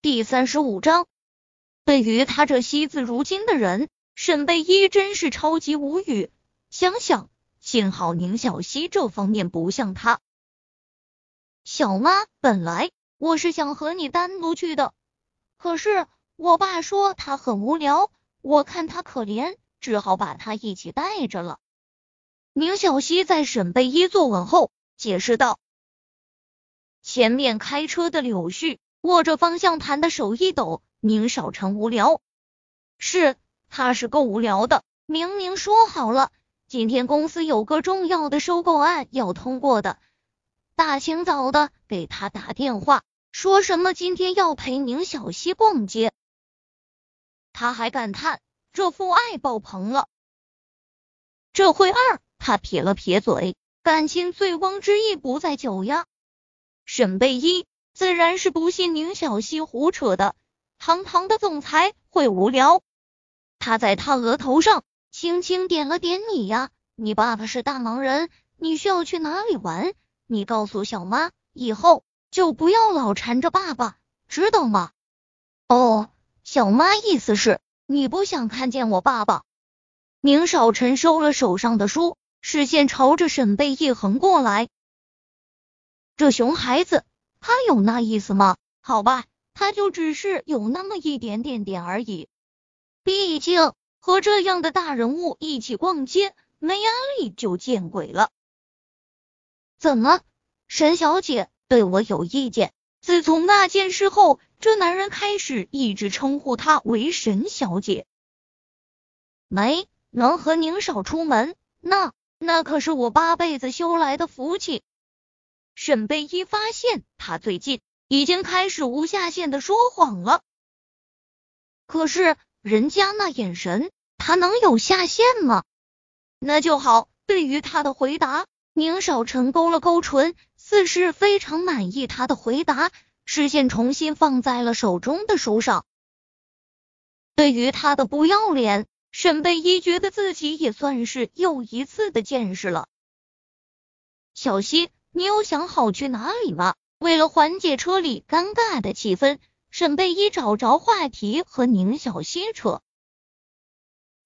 第三十五章，对于他这惜字如金的人，沈贝依真是超级无语。想想，幸好宁小溪这方面不像他。小妈，本来我是想和你单独去的，可是我爸说他很无聊，我看他可怜，只好把他一起带着了。宁小溪在沈贝依坐稳后解释道：“前面开车的柳絮。”握着方向盘的手一抖，宁少成无聊，是他是够无聊的。明明说好了，今天公司有个重要的收购案要通过的，大清早的给他打电话，说什么今天要陪宁小溪逛街，他还感叹这父爱爆棚了。这会儿他撇了撇嘴，感情醉翁之意不在酒呀。沈贝一。自然是不信宁小溪胡扯的，堂堂的总裁会无聊？他在他额头上轻轻点了点，你呀，你爸爸是大忙人，你需要去哪里玩？你告诉小妈，以后就不要老缠着爸爸，知道吗？哦，小妈意思是你不想看见我爸爸。宁少臣收了手上的书，视线朝着沈贝一横过来，这熊孩子。他有那意思吗？好吧，他就只是有那么一点点点而已。毕竟和这样的大人物一起逛街，没压力就见鬼了。怎么，沈小姐对我有意见？自从那件事后，这男人开始一直称呼她为沈小姐。没能和宁少出门，那那可是我八辈子修来的福气。沈贝依发现，他最近已经开始无下限的说谎了。可是人家那眼神，他能有下限吗？那就好。对于他的回答，宁少臣勾了勾唇，似是非常满意他的回答，视线重新放在了手中的书上。对于他的不要脸，沈贝依觉得自己也算是又一次的见识了。小溪。你有想好去哪里吗？为了缓解车里尴尬的气氛，沈贝依找着话题和宁小溪扯。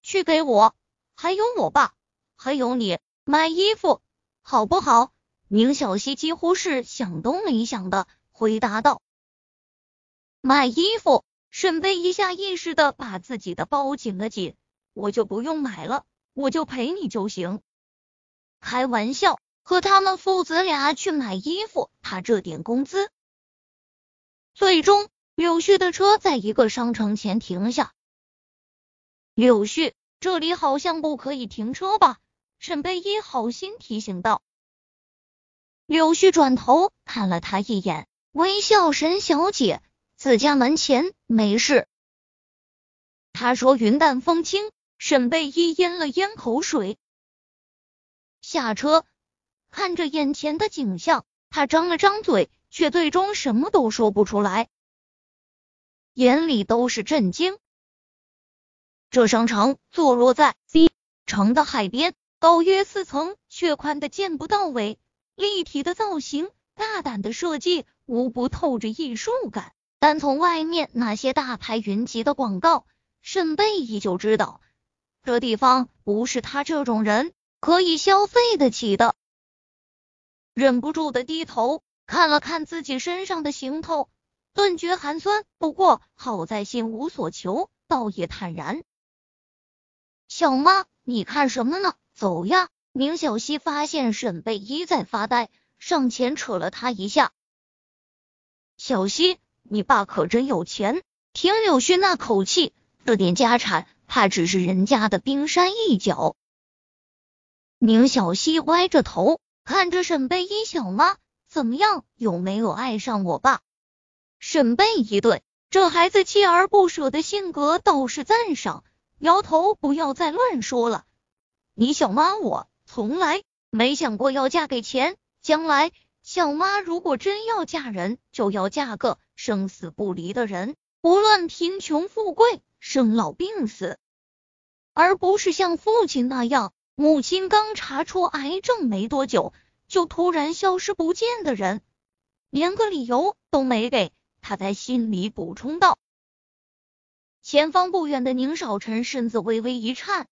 去给我，还有我爸，还有你买衣服，好不好？宁小溪几乎是想都没想的回答道。买衣服，沈贝一下意识的把自己的包紧了紧。我就不用买了，我就陪你就行。开玩笑。和他们父子俩去买衣服，他这点工资。最终，柳絮的车在一个商城前停下。柳絮，这里好像不可以停车吧？沈贝依好心提醒道。柳絮转头看了他一眼，微笑：“沈小姐，自家门前没事。”他说云淡风轻。沈贝依咽了咽口水，下车。看着眼前的景象，他张了张嘴，却最终什么都说不出来，眼里都是震惊。这商场坐落在 C 城的海边，高约四层，却宽的见不到尾，立体的造型，大胆的设计，无不透着艺术感。单从外面那些大牌云集的广告，沈贝依就知道，这地方不是他这种人可以消费得起的。忍不住的低头看了看自己身上的行头，顿觉寒酸。不过好在心无所求，倒也坦然。小妈，你看什么呢？走呀！宁小溪发现沈贝依在发呆，上前扯了他一下。小溪，你爸可真有钱，听柳絮那口气，这点家产怕只是人家的冰山一角。宁小溪歪着头。看着沈贝依小妈怎么样？有没有爱上我爸？沈贝一顿，这孩子锲而不舍的性格倒是赞赏，摇头不要再乱说了。你小妈我从来没想过要嫁给钱，将来小妈如果真要嫁人，就要嫁个生死不离的人，无论贫穷富贵、生老病死，而不是像父亲那样。母亲刚查出癌症没多久，就突然消失不见的人，连个理由都没给，他在心里补充道。前方不远的宁少臣身子微微一颤，